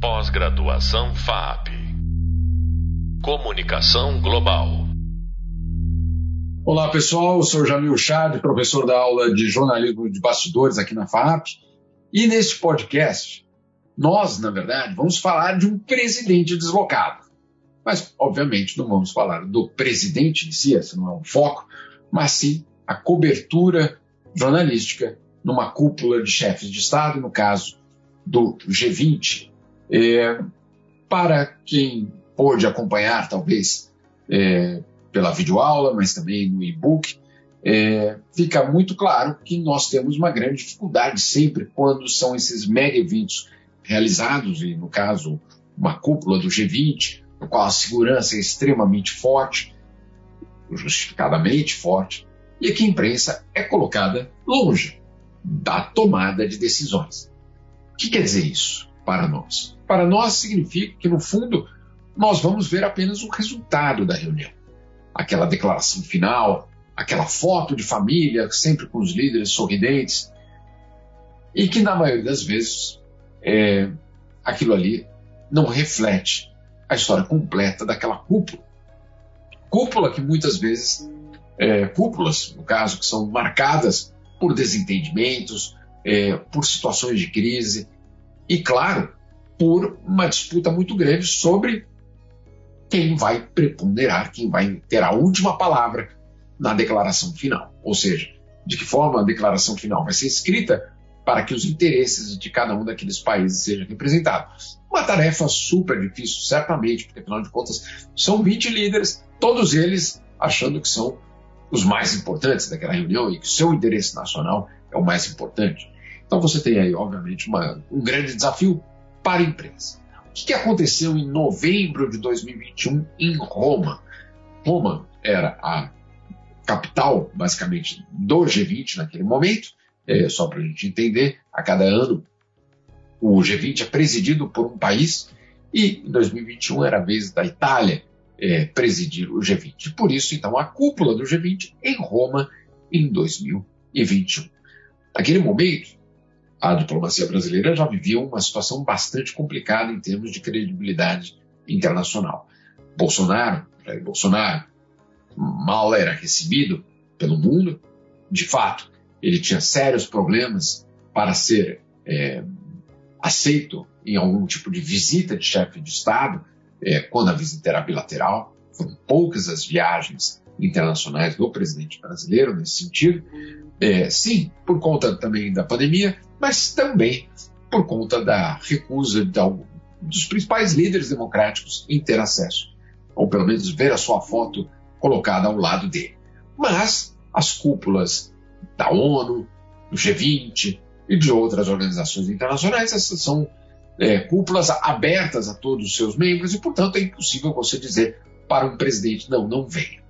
Pós-graduação FAP. Comunicação Global. Olá pessoal, eu sou Jamil Chad, professor da aula de jornalismo de bastidores aqui na FAP. E neste podcast, nós, na verdade, vamos falar de um presidente deslocado. Mas, obviamente, não vamos falar do presidente em si, esse não é o foco, mas sim a cobertura jornalística numa cúpula de chefes de Estado, no caso do G20, é, para quem pôde acompanhar, talvez, é, pela videoaula, mas também no e-book, é, fica muito claro que nós temos uma grande dificuldade sempre quando são esses mega eventos realizados, e no caso, uma cúpula do G20, no qual a segurança é extremamente forte, justificadamente forte, e que a imprensa é colocada longe da tomada de decisões. O que quer dizer isso para nós? Para nós significa que, no fundo, nós vamos ver apenas o resultado da reunião. Aquela declaração final, aquela foto de família, sempre com os líderes sorridentes, e que, na maioria das vezes, é, aquilo ali não reflete a história completa daquela cúpula. Cúpula que muitas vezes, é, cúpulas, no caso, que são marcadas por desentendimentos, é, por situações de crise, e, claro, por uma disputa muito grande sobre quem vai preponderar, quem vai ter a última palavra na declaração final. Ou seja, de que forma a declaração final vai ser escrita para que os interesses de cada um daqueles países sejam representados. Uma tarefa super difícil, certamente, porque afinal de contas são 20 líderes, todos eles achando que são os mais importantes daquela reunião e que o seu interesse nacional é o mais importante. Então você tem aí, obviamente, uma, um grande desafio para a imprensa. O que aconteceu em novembro de 2021 em Roma? Roma era a capital, basicamente, do G20 naquele momento. É, só para a gente entender, a cada ano o G20 é presidido por um país e em 2021 era a vez da Itália é, presidir o G20. Por isso, então, a cúpula do G20 em Roma em 2021. Naquele momento, a diplomacia brasileira já vivia uma situação bastante complicada em termos de credibilidade internacional. Bolsonaro, Jair Bolsonaro, mal era recebido pelo mundo. De fato, ele tinha sérios problemas para ser é, aceito em algum tipo de visita de chefe de Estado, é, quando a visita era bilateral. Foram poucas as viagens internacionais do presidente brasileiro nesse sentido. É, sim, por conta também da pandemia, mas também por conta da recusa de, dos principais líderes democráticos em ter acesso, ou pelo menos ver a sua foto colocada ao lado dele. Mas as cúpulas da ONU, do G20 e de outras organizações internacionais, essas são é, cúpulas abertas a todos os seus membros e, portanto, é impossível você dizer para um presidente: não, não venha.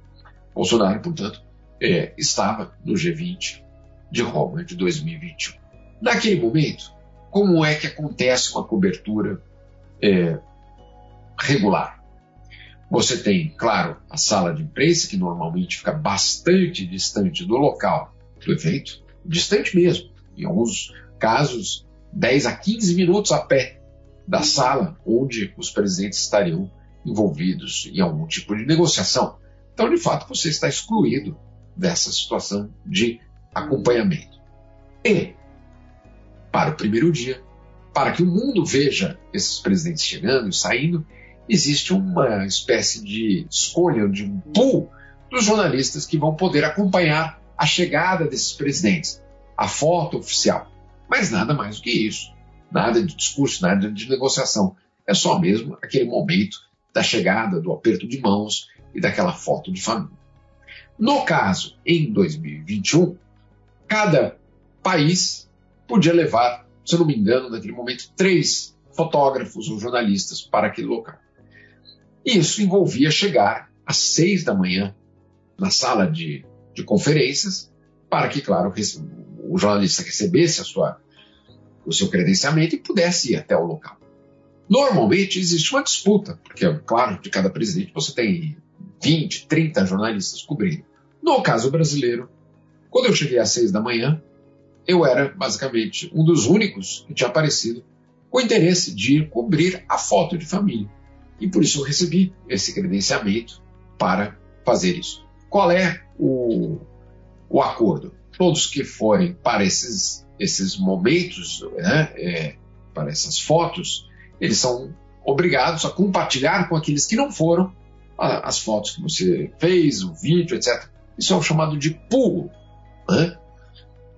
Bolsonaro, portanto, é, estava no G20 de Roma de 2021. Naquele momento, como é que acontece uma cobertura é, regular? Você tem, claro, a sala de imprensa, que normalmente fica bastante distante do local do evento, distante mesmo, em alguns casos, 10 a 15 minutos a pé da sala onde os presidentes estariam envolvidos em algum tipo de negociação. Então, de fato, você está excluído dessa situação de acompanhamento. E, para o primeiro dia, para que o mundo veja esses presidentes chegando e saindo, existe uma espécie de escolha, de um pool dos jornalistas que vão poder acompanhar a chegada desses presidentes, a foto oficial. Mas nada mais do que isso. Nada de discurso, nada de negociação. É só mesmo aquele momento da chegada, do aperto de mãos e daquela foto de família. No caso, em 2021, cada país podia levar, se não me engano, naquele momento, três fotógrafos ou jornalistas para aquele local. Isso envolvia chegar às seis da manhã na sala de, de conferências, para que, claro, o jornalista recebesse sua, o seu credenciamento e pudesse ir até o local. Normalmente existe uma disputa, porque, claro, de cada presidente você tem 20, 30 jornalistas cobrindo. No caso brasileiro, quando eu cheguei às seis da manhã, eu era basicamente um dos únicos que tinha aparecido com interesse de cobrir a foto de família. E por isso eu recebi esse credenciamento para fazer isso. Qual é o, o acordo? Todos que forem para esses, esses momentos, né, é, para essas fotos, eles são obrigados a compartilhar com aqueles que não foram as fotos que você fez, o vídeo, etc. Isso é o chamado de pulo. Né?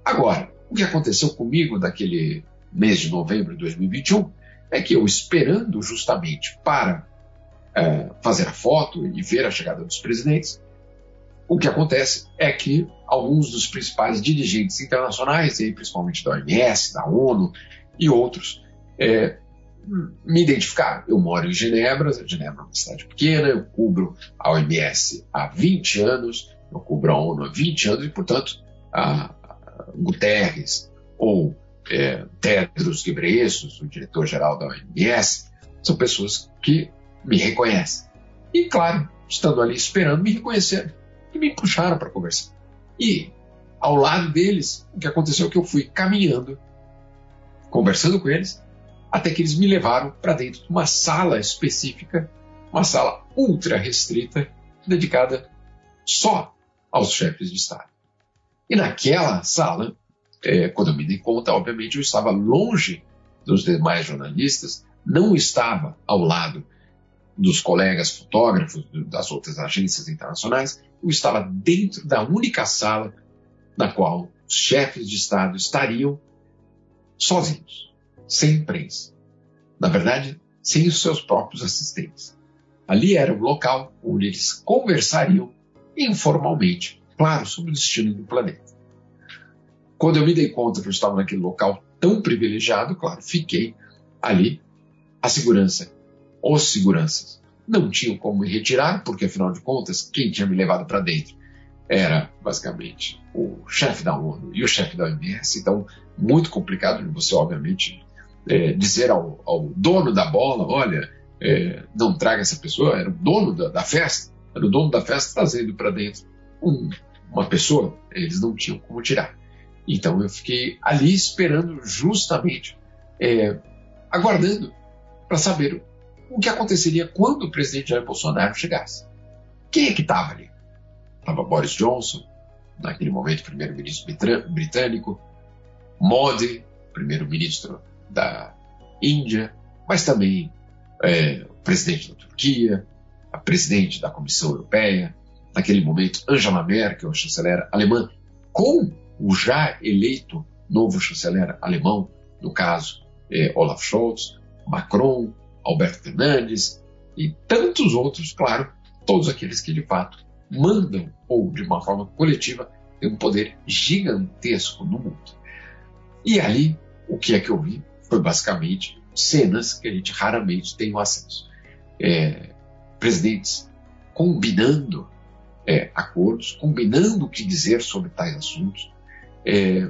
Agora, o que aconteceu comigo naquele mês de novembro de 2021 é que eu, esperando justamente para é, fazer a foto e ver a chegada dos presidentes, o que acontece é que alguns dos principais dirigentes internacionais, e principalmente da OMS, da ONU e outros, é, me identificaram. Eu moro em Genebra, Genebra é uma cidade pequena, eu cubro a OMS há 20 anos, eu cubro a ONU há 20 anos, e, portanto, a, Guterres ou é, Tedros Ghebreyesus, o diretor-geral da OMS, são pessoas que me reconhecem. E, claro, estando ali esperando, me reconheceram e me puxaram para conversar. E, ao lado deles, o que aconteceu é que eu fui caminhando, conversando com eles, até que eles me levaram para dentro de uma sala específica, uma sala ultra restrita, dedicada só aos chefes de Estado. E naquela sala, é, quando eu me dei conta, obviamente eu estava longe dos demais jornalistas, não estava ao lado dos colegas fotógrafos das outras agências internacionais, eu estava dentro da única sala na qual os chefes de Estado estariam sozinhos sem imprensa. Na verdade, sem os seus próprios assistentes. Ali era o local onde eles conversariam informalmente, claro, sobre o destino do planeta. Quando eu me dei conta que eu estava naquele local tão privilegiado, claro, fiquei ali. A segurança, os seguranças, não tinham como me retirar, porque afinal de contas, quem tinha me levado para dentro era basicamente o chefe da ONU e o chefe da OMS, então muito complicado de você, obviamente, é, dizer ao, ao, dono da bola, olha, é, não traga essa pessoa, era o dono da, da festa, era o dono da festa trazendo para dentro um, uma pessoa, eles não tinham como tirar. Então eu fiquei ali esperando justamente, é, aguardando para saber o que aconteceria quando o presidente Jair Bolsonaro chegasse. Quem é que estava ali? Estava Boris Johnson, naquele momento primeiro-ministro britânico, Modi, primeiro-ministro da Índia, mas também é, o presidente da Turquia, a presidente da Comissão Europeia, naquele momento Angela Merkel, a chanceler alemã, com o já eleito novo chanceler alemão, no caso é, Olaf Scholz, Macron, Alberto Fernandes e tantos outros, claro, todos aqueles que de fato mandam ou de uma forma coletiva têm um poder gigantesco no mundo. E ali, o que é que eu vi? foi basicamente cenas que a gente raramente tem o acesso. É, presidentes combinando é, acordos, combinando o que dizer sobre tais assuntos, é,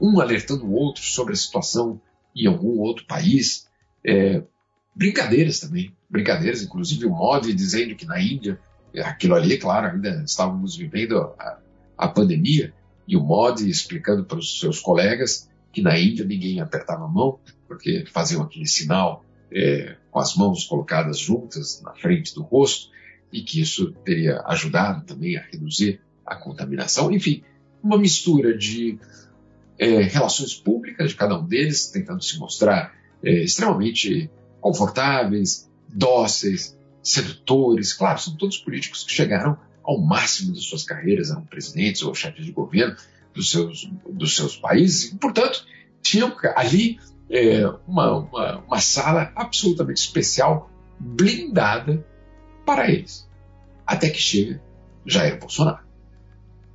um alertando o outro sobre a situação em algum outro país, é, brincadeiras também, brincadeiras, inclusive o Modi dizendo que na Índia, aquilo ali, claro, ainda estávamos vivendo a, a pandemia, e o Modi explicando para os seus colegas que na Índia ninguém apertava a mão, porque faziam aquele sinal é, com as mãos colocadas juntas na frente do rosto, e que isso teria ajudado também a reduzir a contaminação. Enfim, uma mistura de é, relações públicas de cada um deles, tentando se mostrar é, extremamente confortáveis, dóceis, sedutores. Claro, são todos políticos que chegaram ao máximo de suas carreiras, eram presidentes ou chefes de governo, dos seus, dos seus países, e, portanto, tinham ali é, uma, uma, uma sala absolutamente especial, blindada para eles. Até que chega Jair Bolsonaro.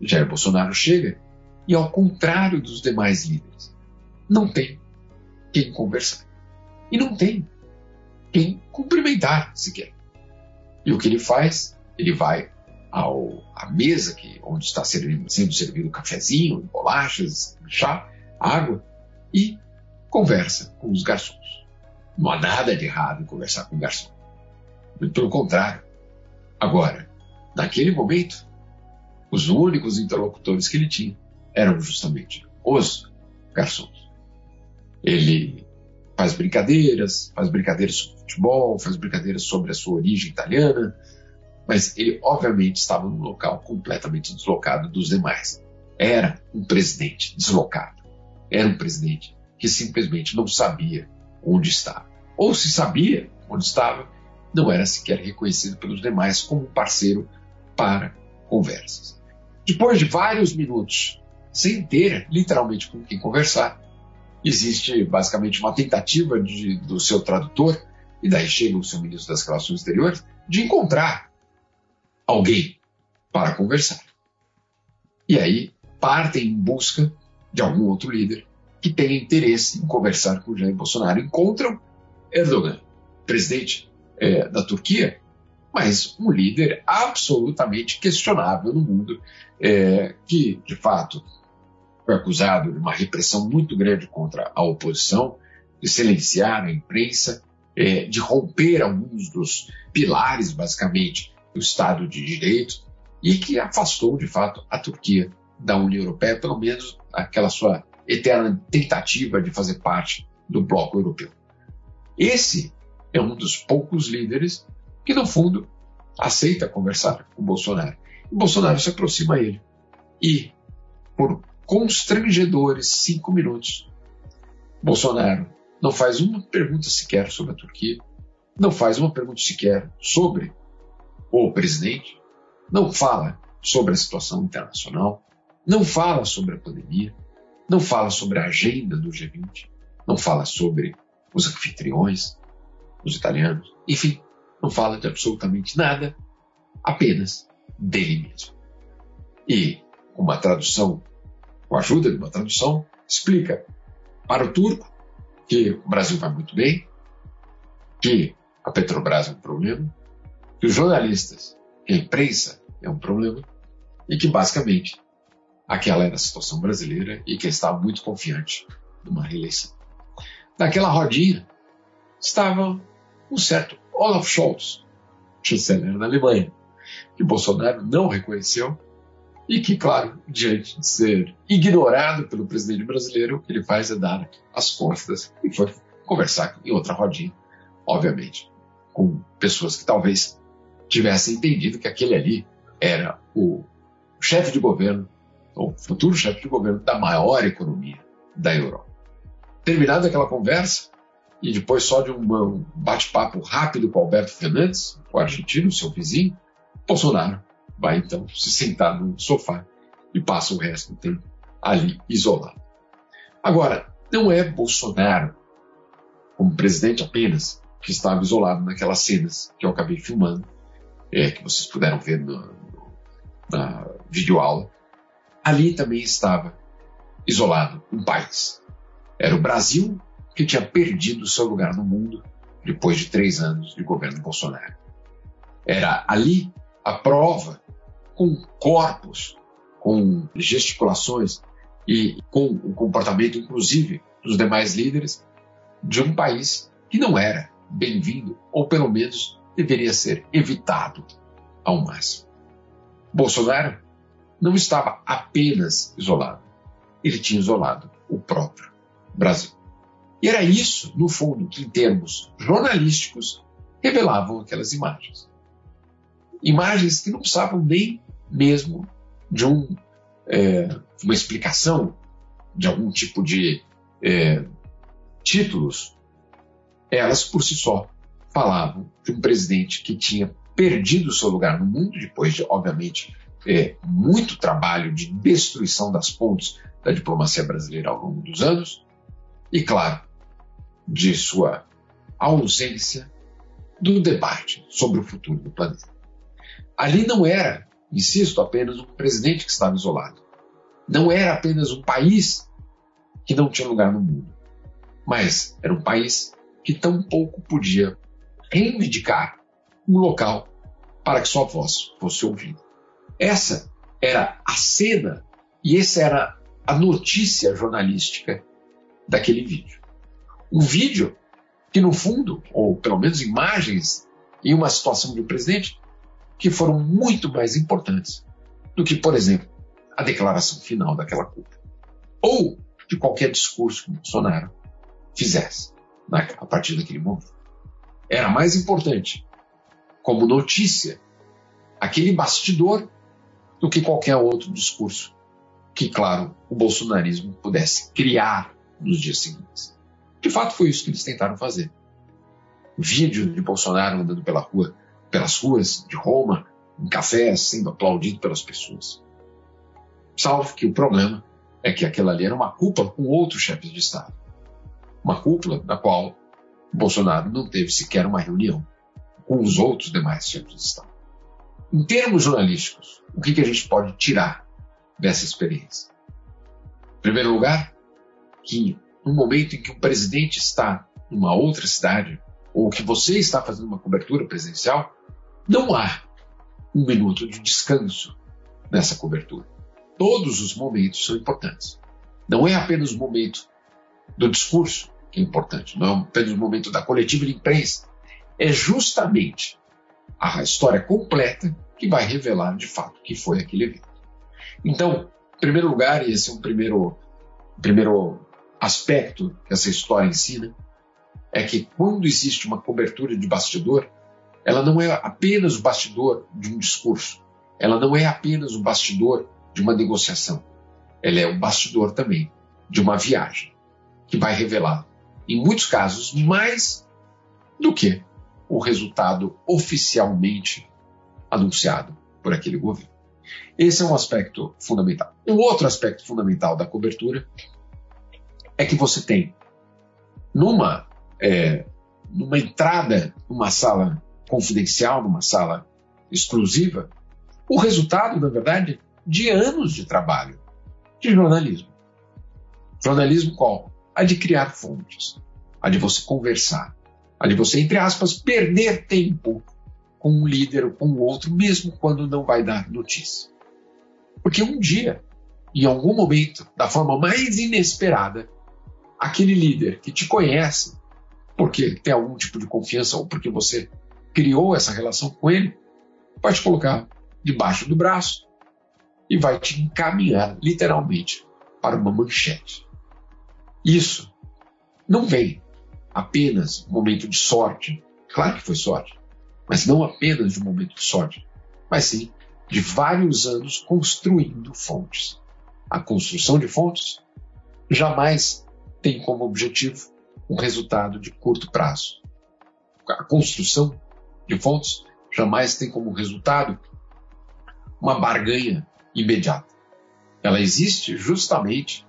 Jair Bolsonaro chega e, ao contrário dos demais líderes, não tem quem conversar. E não tem quem cumprimentar sequer. E o que ele faz? Ele vai ao, à mesa que, onde está servindo, sendo servido cafezinho, bolachas, chá, água, e conversa com os garçons. Não há nada de errado em conversar com o garçom. Muito pelo contrário. Agora, naquele momento, os únicos interlocutores que ele tinha eram justamente os garçons. Ele faz brincadeiras, faz brincadeiras sobre futebol, faz brincadeiras sobre a sua origem italiana, mas ele obviamente estava num local completamente deslocado dos demais. Era um presidente deslocado. Era um presidente que simplesmente não sabia onde estava. Ou se sabia onde estava, não era sequer reconhecido pelos demais como parceiro para conversas. Depois de vários minutos sem ter literalmente com quem conversar, existe basicamente uma tentativa de, do seu tradutor, e daí chega o seu ministro das Relações Exteriores, de encontrar alguém para conversar. E aí partem em busca de algum outro líder que tenha interesse em conversar com Jair Bolsonaro. Encontram Erdogan, presidente é, da Turquia, mas um líder absolutamente questionável no mundo, é, que de fato foi acusado de uma repressão muito grande contra a oposição, de silenciar a imprensa, é, de romper alguns dos pilares, basicamente, do Estado de Direito, e que afastou, de fato, a Turquia da União Europeia, pelo menos aquela sua eterna tentativa de fazer parte do bloco europeu. Esse é um dos poucos líderes que, no fundo, aceita conversar com Bolsonaro. E Bolsonaro se aproxima a ele. E, por constrangedores cinco minutos, Bolsonaro não faz uma pergunta sequer sobre a Turquia, não faz uma pergunta sequer sobre o presidente, não fala sobre a situação internacional, não fala sobre a pandemia, não fala sobre a agenda do G20, não fala sobre os anfitriões, os italianos, enfim, não fala de absolutamente nada, apenas dele mesmo. E uma tradução, com a ajuda de uma tradução, explica para o turco que o Brasil vai muito bem, que a Petrobras é um problema, que os jornalistas, que a imprensa é um problema, e que basicamente aquela era a situação brasileira e que estava muito confiante numa reeleição. Naquela rodinha estava um certo Olaf Scholz, chanceler da Alemanha, que Bolsonaro não reconheceu e que, claro, diante de ser ignorado pelo presidente brasileiro, o que ele faz é dar as costas e foi conversar em outra rodinha, obviamente, com pessoas que talvez tivessem entendido que aquele ali era o chefe de governo o futuro chefe de governo da maior economia da Europa. Terminada aquela conversa, e depois só de um bate-papo rápido com Alberto Fernandes, o argentino, seu vizinho, Bolsonaro vai então se sentar no sofá e passa o resto do tempo ali isolado. Agora, não é Bolsonaro, como presidente apenas, que estava isolado naquelas cenas que eu acabei filmando, é, que vocês puderam ver na, na videoaula ali também estava isolado um país. Era o Brasil que tinha perdido seu lugar no mundo depois de três anos de governo Bolsonaro. Era ali a prova, com corpos, com gesticulações e com o comportamento, inclusive, dos demais líderes, de um país que não era bem-vindo, ou pelo menos deveria ser evitado ao máximo. Bolsonaro não estava apenas isolado, ele tinha isolado o próprio Brasil. E era isso, no fundo, que em termos jornalísticos revelavam aquelas imagens. Imagens que não precisavam nem mesmo de um, é, uma explicação, de algum tipo de é, títulos. Elas, por si só, falavam de um presidente que tinha perdido seu lugar no mundo, depois de, obviamente, é, muito trabalho de destruição das pontes da diplomacia brasileira ao longo dos anos, e, claro, de sua ausência do debate sobre o futuro do planeta. Ali não era, insisto, apenas um presidente que estava isolado. Não era apenas um país que não tinha lugar no mundo. Mas era um país que tão pouco podia reivindicar um local para que sua voz fosse ouvida. Essa era a cena e essa era a notícia jornalística daquele vídeo. Um vídeo que, no fundo, ou pelo menos imagens em uma situação de presidente, que foram muito mais importantes do que, por exemplo, a declaração final daquela culpa. Ou de qualquer discurso que Bolsonaro fizesse. a partir daquele momento. Era mais importante, como notícia, aquele bastidor do que qualquer outro discurso que, claro, o bolsonarismo pudesse criar nos dias seguintes. De fato, foi isso que eles tentaram fazer. Vídeo de Bolsonaro andando pela rua, pelas ruas de Roma, em cafés, sendo aplaudido pelas pessoas. Salvo que o problema é que aquela ali era uma cúpula com outros chefes de Estado. Uma cúpula da qual Bolsonaro não teve sequer uma reunião com os outros demais chefes de Estado. Em termos jornalísticos, o que, que a gente pode tirar dessa experiência? Em primeiro lugar, que no momento em que o presidente está numa outra cidade, ou que você está fazendo uma cobertura presidencial, não há um minuto de descanso nessa cobertura. Todos os momentos são importantes. Não é apenas o momento do discurso que é importante, não é apenas o momento da coletiva de imprensa. É justamente a história completa que vai revelar de fato o que foi aquele evento. Então, em primeiro lugar, e esse é um primeiro, primeiro aspecto que essa história ensina, é que quando existe uma cobertura de bastidor, ela não é apenas o bastidor de um discurso, ela não é apenas o bastidor de uma negociação, ela é o bastidor também de uma viagem, que vai revelar, em muitos casos, mais do que o resultado oficialmente anunciado por aquele governo. Esse é um aspecto fundamental. Um outro aspecto fundamental da cobertura é que você tem numa, é, numa entrada numa sala confidencial, numa sala exclusiva, o resultado, na verdade, de anos de trabalho de jornalismo. Jornalismo qual? A de criar fontes, a de você conversar, a de você, entre aspas, perder tempo com um líder ou com o outro, mesmo quando não vai dar notícia. Porque um dia, em algum momento, da forma mais inesperada, aquele líder que te conhece, porque tem algum tipo de confiança ou porque você criou essa relação com ele, vai te colocar debaixo do braço e vai te encaminhar literalmente para uma manchete. Isso não vem apenas um momento de sorte, claro que foi sorte, mas não apenas de um momento de sorte, mas sim de vários anos construindo fontes. A construção de fontes jamais tem como objetivo um resultado de curto prazo. A construção de fontes jamais tem como resultado uma barganha imediata. Ela existe justamente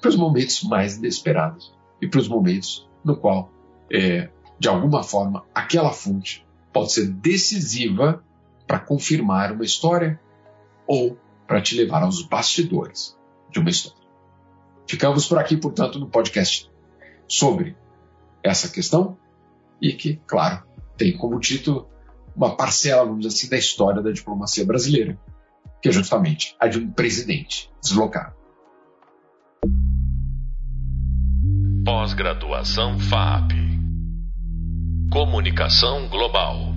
para os momentos mais inesperados e para os momentos no qual, é, de alguma forma, aquela fonte pode ser decisiva para confirmar uma história ou para te levar aos bastidores de uma história. Ficamos por aqui, portanto, no podcast sobre essa questão e que, claro, tem como título uma parcela, vamos dizer assim, da história da diplomacia brasileira, que é justamente a de um presidente deslocado. Pós-graduação FAP Comunicação Global.